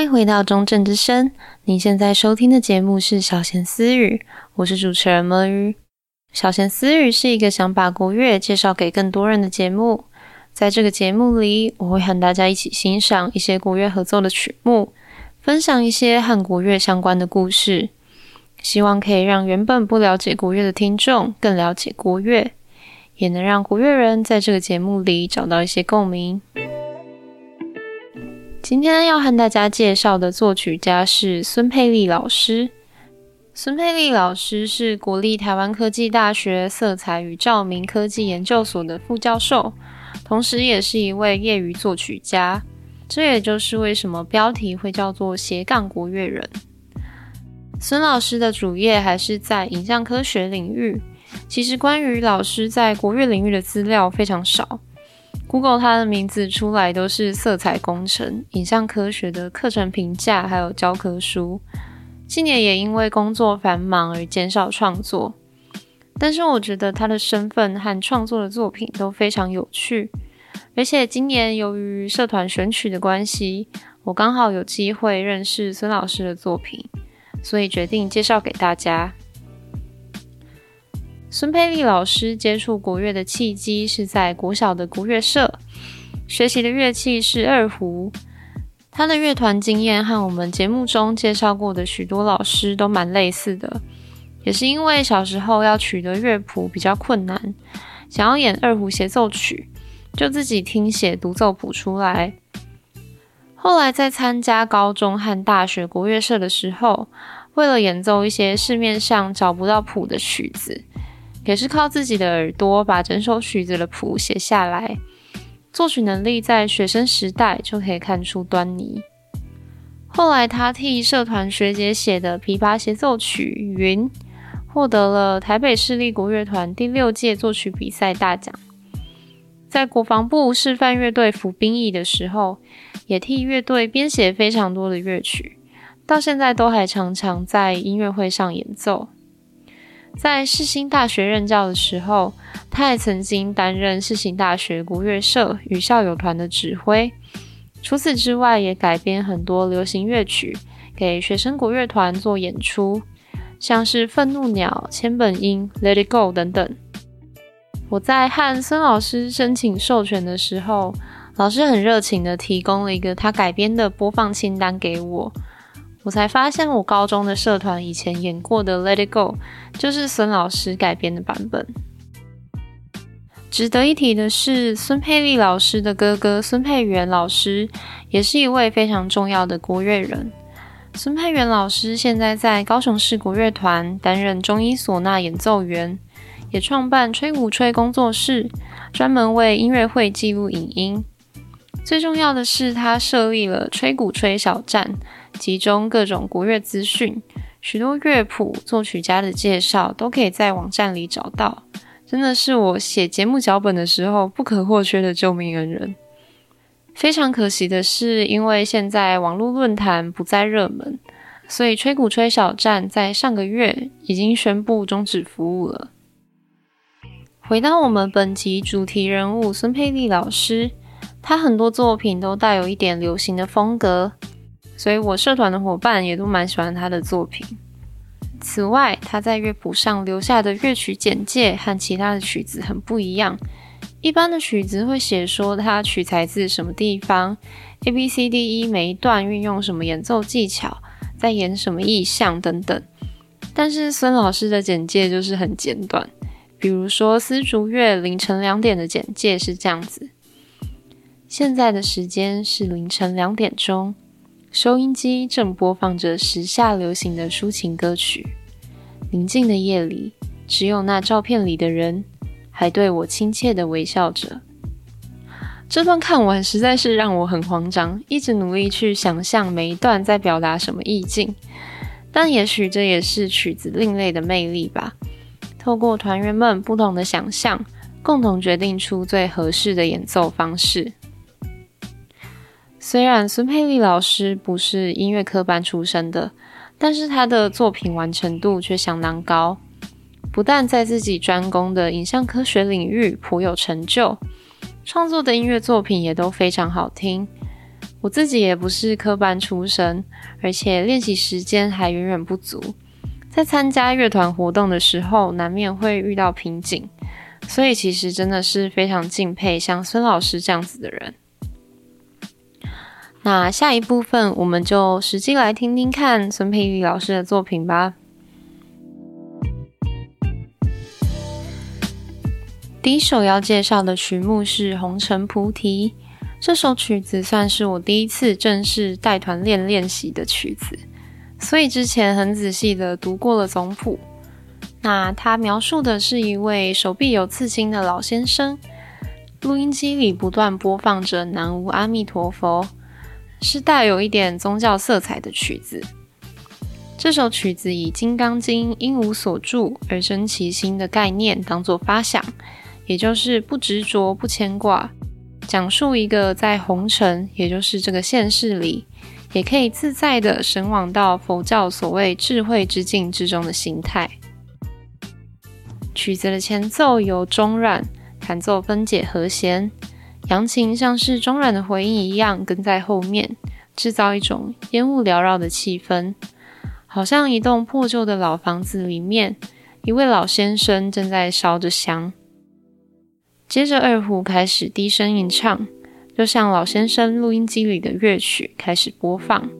欢迎回到中正之声，您现在收听的节目是小闲私语，我是主持人魔芋。小闲私语是一个想把国乐介绍给更多人的节目，在这个节目里，我会和大家一起欣赏一些国乐合奏的曲目，分享一些和国乐相关的故事，希望可以让原本不了解国乐的听众更了解国乐。也能让国乐人在这个节目里找到一些共鸣。今天要和大家介绍的作曲家是孙佩丽老师。孙佩丽老师是国立台湾科技大学色彩与照明科技研究所的副教授，同时也是一位业余作曲家。这也就是为什么标题会叫做斜杠国乐人。孙老师的主业还是在影像科学领域。其实关于老师在国乐领域的资料非常少，Google 他的名字出来都是色彩工程、影像科学的课程评价，还有教科书。今年也因为工作繁忙而减少创作，但是我觉得他的身份和创作的作品都非常有趣。而且今年由于社团选曲的关系，我刚好有机会认识孙老师的作品，所以决定介绍给大家。孙佩丽老师接触国乐的契机是在国小的国乐社，学习的乐器是二胡。他的乐团经验和我们节目中介绍过的许多老师都蛮类似的，也是因为小时候要取得乐谱比较困难，想要演二胡协奏曲，就自己听写独奏谱出来。后来在参加高中和大学国乐社的时候，为了演奏一些市面上找不到谱的曲子。也是靠自己的耳朵把整首曲子的谱写下来，作曲能力在学生时代就可以看出端倪。后来他替社团学姐写的琵琶协奏曲《云》获得了台北市立国乐团第六届作曲比赛大奖。在国防部示范乐队服兵役的时候，也替乐队编写非常多的乐曲，到现在都还常常在音乐会上演奏。在世新大学任教的时候，他也曾经担任世新大学国乐社与校友团的指挥。除此之外，也改编很多流行乐曲给学生国乐团做演出，像是《愤怒鸟》、《千本樱》、《Let It Go》等等。我在和孙老师申请授权的时候，老师很热情地提供了一个他改编的播放清单给我。我才发现，我高中的社团以前演过的《Let It Go》就是孙老师改编的版本。值得一提的是，孙佩丽老师的哥哥孙佩元老师也是一位非常重要的国乐人。孙佩元老师现在在高雄市国乐团担任中医唢呐演奏员，也创办吹鼓吹工作室，专门为音乐会记录影音。最重要的是，他设立了吹鼓吹小站。集中各种国乐资讯，许多乐谱、作曲家的介绍都可以在网站里找到。真的是我写节目脚本的时候不可或缺的救命恩人。非常可惜的是，因为现在网络论坛不再热门，所以吹鼓吹小站在上个月已经宣布终止服务了。回到我们本集主题人物孙佩丽老师，她很多作品都带有一点流行的风格。所以我社团的伙伴也都蛮喜欢他的作品。此外，他在乐谱上留下的乐曲简介和其他的曲子很不一样。一般的曲子会写说他取材自什么地方，A B C D E 每一段运用什么演奏技巧，在演什么意象等等。但是孙老师的简介就是很简短，比如说丝竹乐凌晨两点的简介是这样子：现在的时间是凌晨两点钟。收音机正播放着时下流行的抒情歌曲。宁静的夜里，只有那照片里的人还对我亲切地微笑着。这段看完实在是让我很慌张，一直努力去想象每一段在表达什么意境。但也许这也是曲子另类的魅力吧。透过团员们不同的想象，共同决定出最合适的演奏方式。虽然孙佩丽老师不是音乐科班出身的，但是他的作品完成度却相当高。不但在自己专攻的影像科学领域颇有成就，创作的音乐作品也都非常好听。我自己也不是科班出身，而且练习时间还远远不足，在参加乐团活动的时候，难免会遇到瓶颈，所以其实真的是非常敬佩像孙老师这样子的人。那下一部分，我们就实际来听听看孙佩丽老师的作品吧。第一首要介绍的曲目是《红尘菩提》。这首曲子算是我第一次正式带团练练习的曲子，所以之前很仔细的读过了总谱。那他描述的是一位手臂有刺青的老先生，录音机里不断播放着《南无阿弥陀佛》，是带有一点宗教色彩的曲子。这首曲子以《金刚经》“应无所住而生其心”的概念当作发想，也就是不执着、不牵挂。讲述一个在红尘，也就是这个现世里，也可以自在的神往到佛教所谓智慧之境之中的形态。曲子的前奏由中阮弹奏分解和弦，扬琴像是中软的回音一样跟在后面，制造一种烟雾缭绕的气氛，好像一栋破旧的老房子里面，一位老先生正在烧着香。接着，二胡开始低声吟唱，就像老先生录音机里的乐曲开始播放。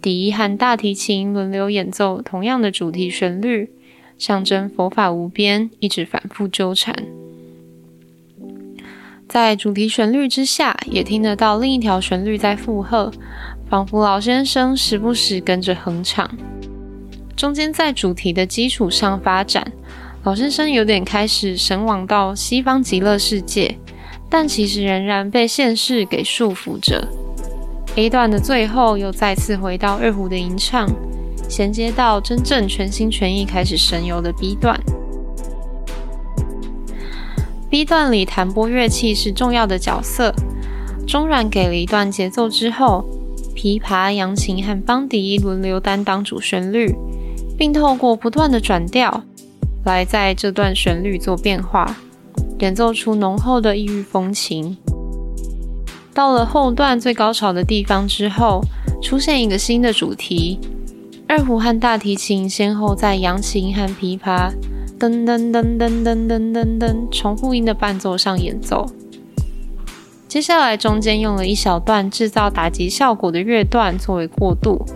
笛和大提琴轮流演奏同样的主题旋律，象征佛法无边，一直反复纠缠。在主题旋律之下，也听得到另一条旋律在附和，仿佛老先生时不时跟着哼唱。中间在主题的基础上发展。老先生有点开始神往到西方极乐世界，但其实仍然被现世给束缚着。A 段的最后又再次回到二胡的吟唱，衔接到真正全心全意开始神游的 B 段。B 段里弹拨乐器是重要的角色，中阮给了一段节奏之后，琵琶、扬琴和梆笛轮流担当主旋律，并透过不断的转调。来在这段旋律做变化，演奏出浓厚的异域风情。到了后段最高潮的地方之后，出现一个新的主题，二胡和大提琴先后在扬琴和琵琶噔噔噔噔噔噔噔噔重复音的伴奏上演奏。接下来中间用了一小段制造打击效果的乐段作为过渡，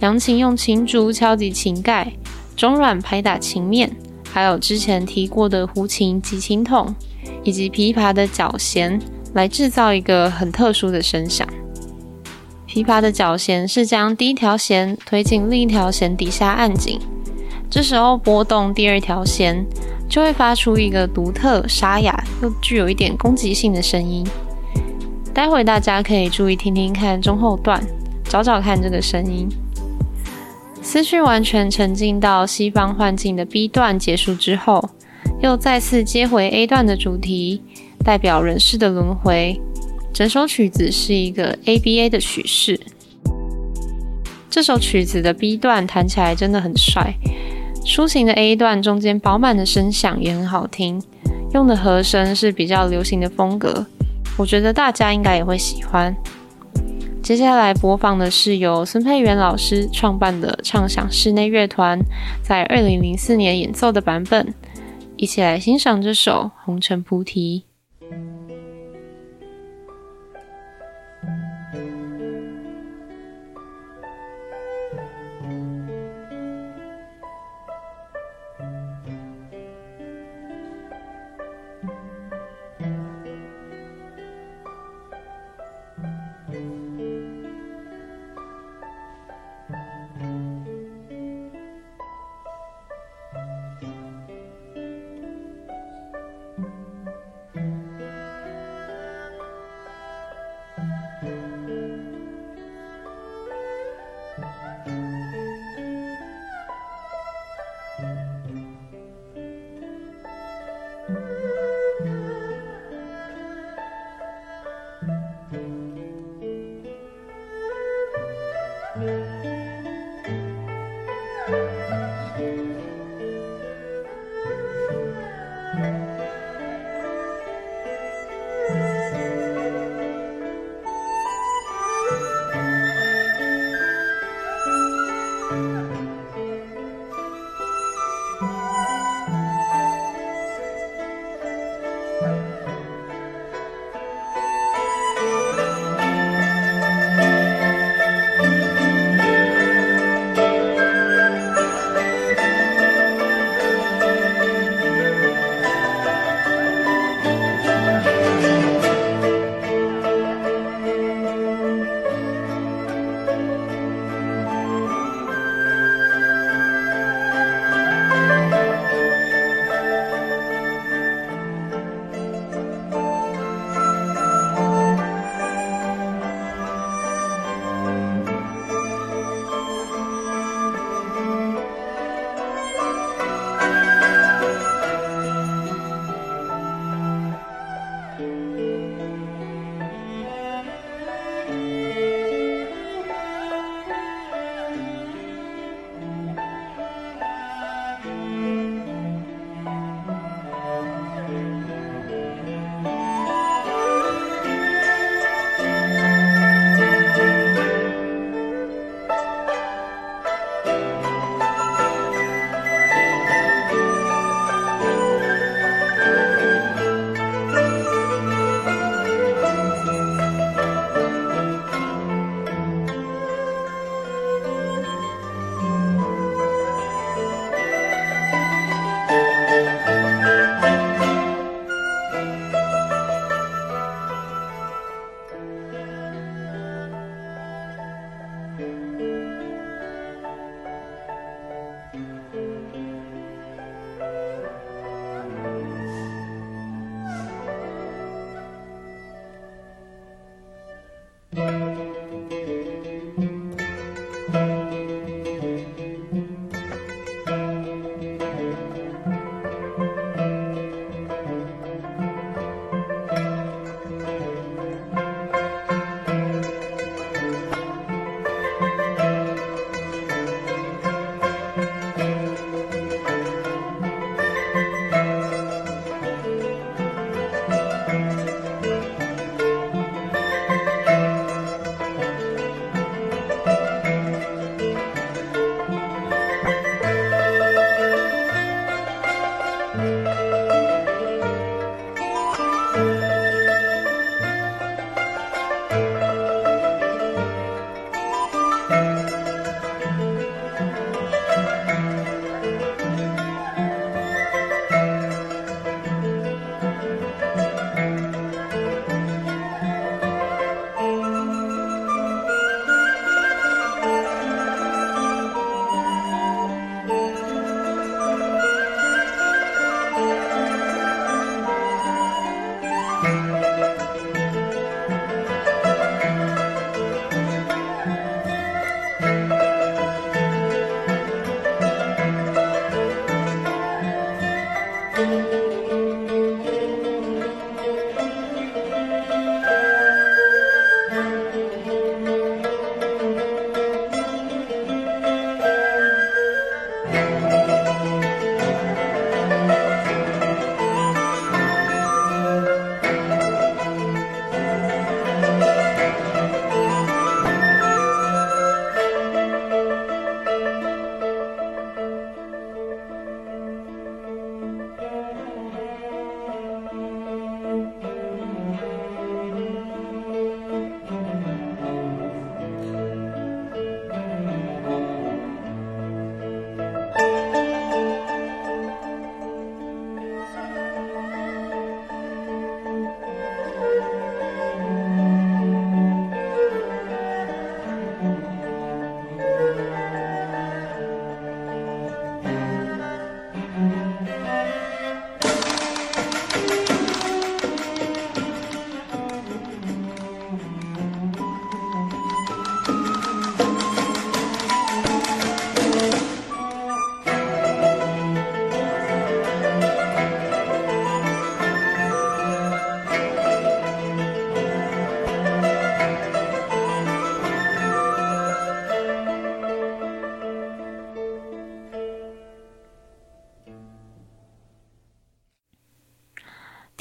扬琴用琴竹敲击琴盖，中软拍打琴面。还有之前提过的胡琴及琴筒，以及琵琶的绞弦，来制造一个很特殊的声响。琵琶的绞弦是将第一条弦推进另一条弦底下按紧，这时候拨动第二条弦，就会发出一个独特、沙哑又具有一点攻击性的声音。待会大家可以注意听听看中后段，找找看这个声音。思绪完全沉浸到西方幻境的 B 段结束之后，又再次接回 A 段的主题，代表人世的轮回。整首曲子是一个 ABA 的曲式。这首曲子的 B 段弹起来真的很帅，抒情的 A 段中间饱满的声响也很好听，用的和声是比较流行的风格，我觉得大家应该也会喜欢。接下来播放的是由孙佩元老师创办的畅想室内乐团在二零零四年演奏的版本，一起来欣赏这首《红尘菩提》。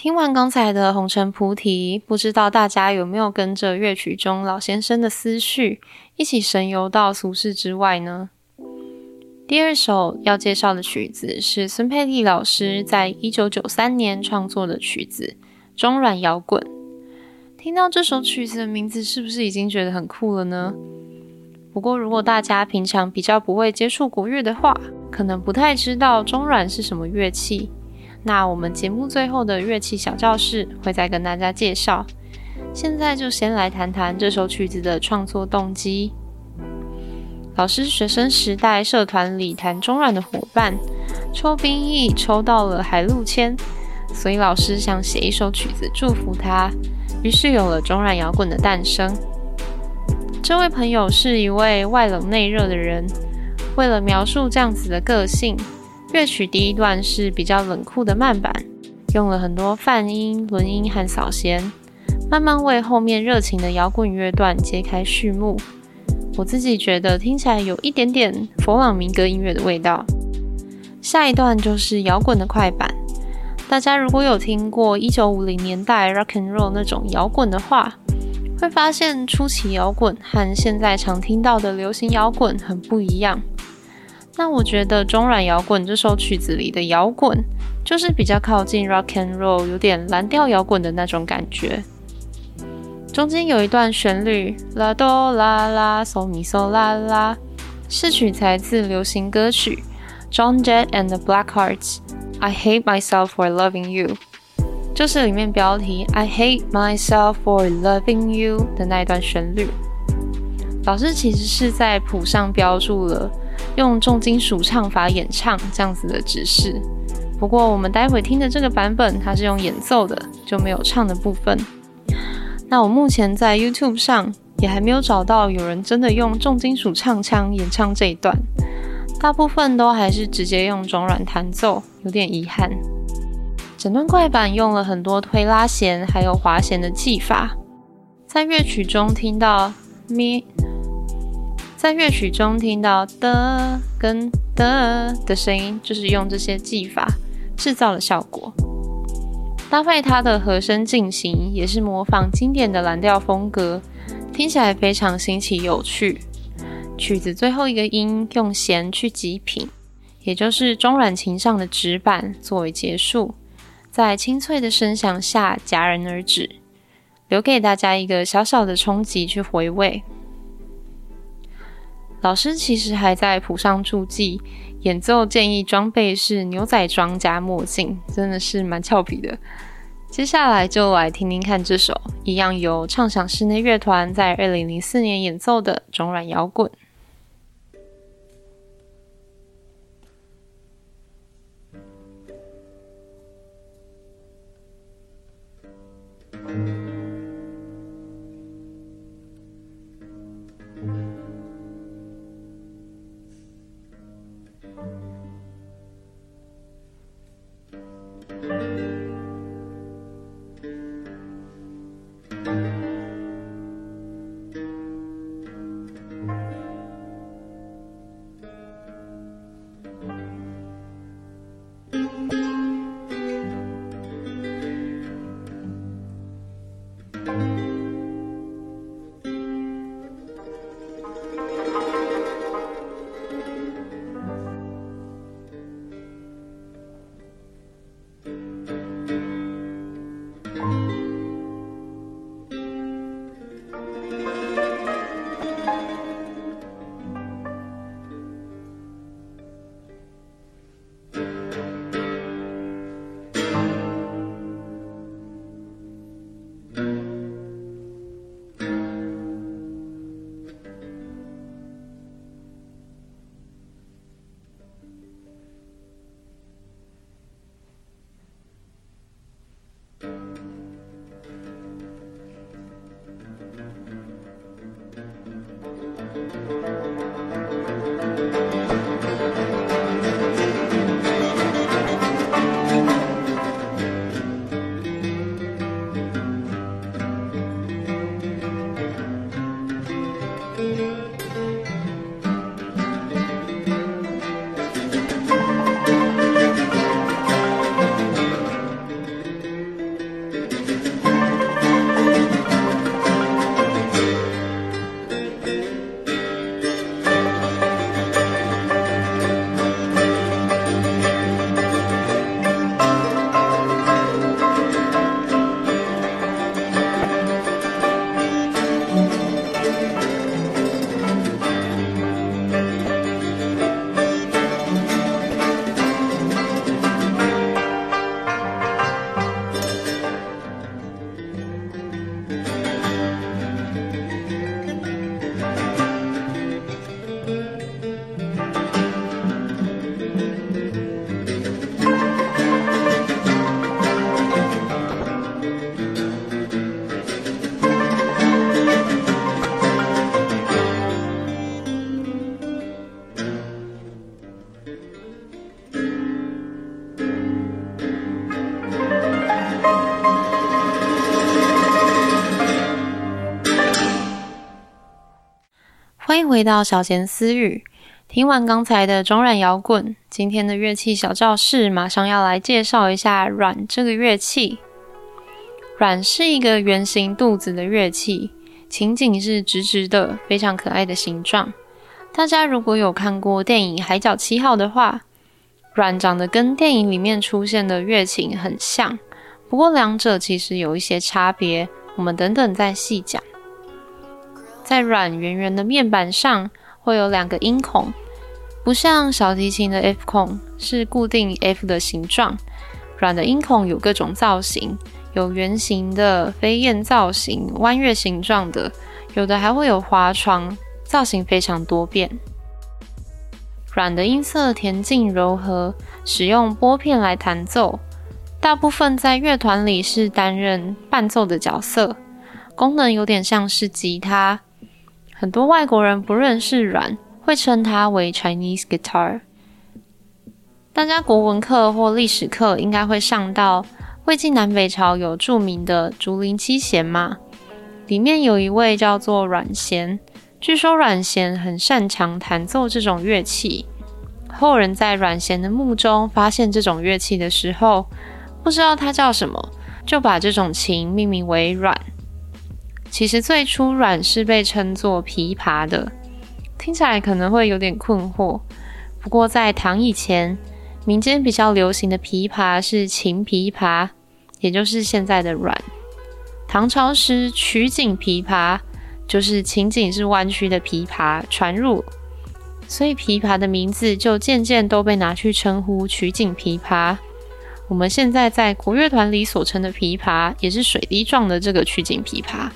听完刚才的红尘菩提，不知道大家有没有跟着乐曲中老先生的思绪，一起神游到俗世之外呢？第二首要介绍的曲子是孙佩丽老师在一九九三年创作的曲子《中软摇滚》。听到这首曲子的名字，是不是已经觉得很酷了呢？不过，如果大家平常比较不会接触国乐的话，可能不太知道中软是什么乐器。那我们节目最后的乐器小教室会再跟大家介绍。现在就先来谈谈这首曲子的创作动机。老师学生时代社团里弹中软的伙伴抽兵役抽到了海陆签，所以老师想写一首曲子祝福他，于是有了中软摇滚的诞生。这位朋友是一位外冷内热的人，为了描述这样子的个性。乐曲第一段是比较冷酷的慢板，用了很多泛音、轮音和扫弦，慢慢为后面热情的摇滚乐段揭开序幕。我自己觉得听起来有一点点佛朗明哥音乐的味道。下一段就是摇滚的快板，大家如果有听过一九五零年代 rock and roll 那种摇滚的话，会发现初期摇滚和现在常听到的流行摇滚很不一样。那我觉得《中软摇滚》这首曲子里的摇滚，就是比较靠近 rock and roll，有点蓝调摇滚的那种感觉。中间有一段旋律，啦哆啦啦嗦咪嗦啦啦，是取材自流行歌曲《John Jett and the Blackhearts》，I hate myself for loving you，就是里面标题 I hate myself for loving you 的那一段旋律。老师其实是在谱上标注了。用重金属唱法演唱这样子的指示，不过我们待会听的这个版本，它是用演奏的，就没有唱的部分。那我目前在 YouTube 上也还没有找到有人真的用重金属唱腔演唱这一段，大部分都还是直接用中软弹奏，有点遗憾。整段快板用了很多推拉弦还有滑弦的技法，在乐曲中听到咪。在乐曲中听到的跟的的声音，就是用这些技法制造的效果。搭配它的和声进行，也是模仿经典的蓝调风格，听起来非常新奇有趣。曲子最后一个音用弦去击品，也就是中软琴上的指板作为结束，在清脆的声响下戛然而止，留给大家一个小小的冲击去回味。老师其实还在谱上注记，演奏建议装备是牛仔装加墨镜，真的是蛮俏皮的。接下来就来听听看这首一样由畅想室内乐团在二零零四年演奏的中软摇滚。回到小闲私语，听完刚才的中软摇滚，今天的乐器小教室马上要来介绍一下软这个乐器。软是一个圆形肚子的乐器，琴颈是直直的，非常可爱的形状。大家如果有看过电影《海角七号》的话，软长得跟电影里面出现的月琴很像，不过两者其实有一些差别，我们等等再细讲。在软圆圆的面板上会有两个音孔，不像小提琴的 F 孔是固定 F 的形状，软的音孔有各种造型。有圆形的飞燕造型、弯月形状的，有的还会有滑床，造型非常多变。软的音色恬静柔和，使用拨片来弹奏，大部分在乐团里是担任伴奏的角色，功能有点像是吉他。很多外国人不认识阮，会称它为 Chinese guitar。大家国文课或历史课应该会上到。魏晋南北朝有著名的竹林七贤嘛，里面有一位叫做阮咸，据说阮咸很擅长弹奏这种乐器。后人在阮咸的墓中发现这种乐器的时候，不知道它叫什么，就把这种琴命名为阮。其实最初阮是被称作琵琶的，听起来可能会有点困惑。不过在唐以前，民间比较流行的琵琶是琴琵琶。也就是现在的阮，唐朝时曲颈琵琶就是琴颈是弯曲的琵琶传入，所以琵琶的名字就渐渐都被拿去称呼曲颈琵琶。我们现在在国乐团里所称的琵琶，也是水滴状的这个曲颈琵琶。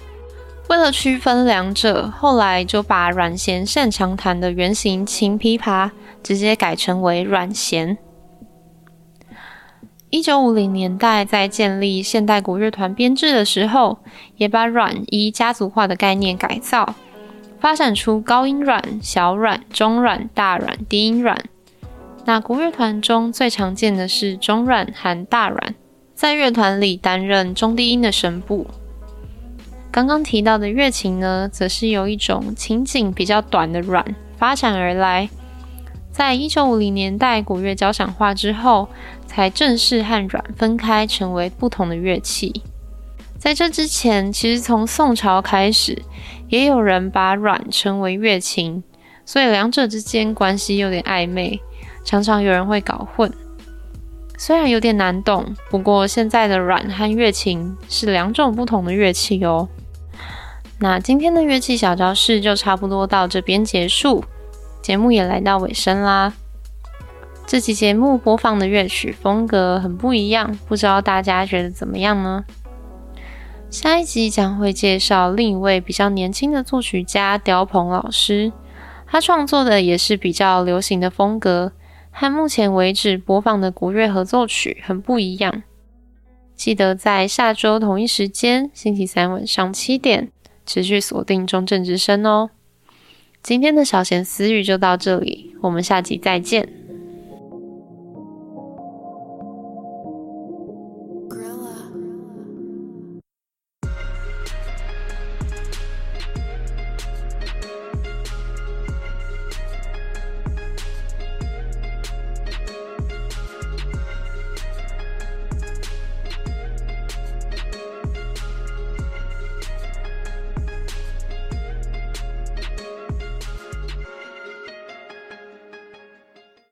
为了区分两者，后来就把阮咸擅长弹的圆形琴琵琶直接改成为阮弦。一九五零年代，在建立现代鼓乐团编制的时候，也把阮依家族化的概念改造，发展出高音阮、小阮、中阮、大阮、低音阮。那国乐团中最常见的是中阮和大阮，在乐团里担任中低音的声部。刚刚提到的月琴呢，则是由一种琴颈比较短的阮发展而来。在一九五零年代古乐交响化之后，才正式和阮分开，成为不同的乐器。在这之前，其实从宋朝开始，也有人把阮称为月琴，所以两者之间关系有点暧昧，常常有人会搞混。虽然有点难懂，不过现在的阮和月琴是两种不同的乐器哦。那今天的乐器小教室就差不多到这边结束。节目也来到尾声啦。这期节目播放的乐曲风格很不一样，不知道大家觉得怎么样呢？下一集将会介绍另一位比较年轻的作曲家刁鹏老师，他创作的也是比较流行的风格，和目前为止播放的国乐合奏曲很不一样。记得在下周同一时间，星期三晚上七点，持续锁定中正之声哦。今天的小闲私语就到这里，我们下集再见。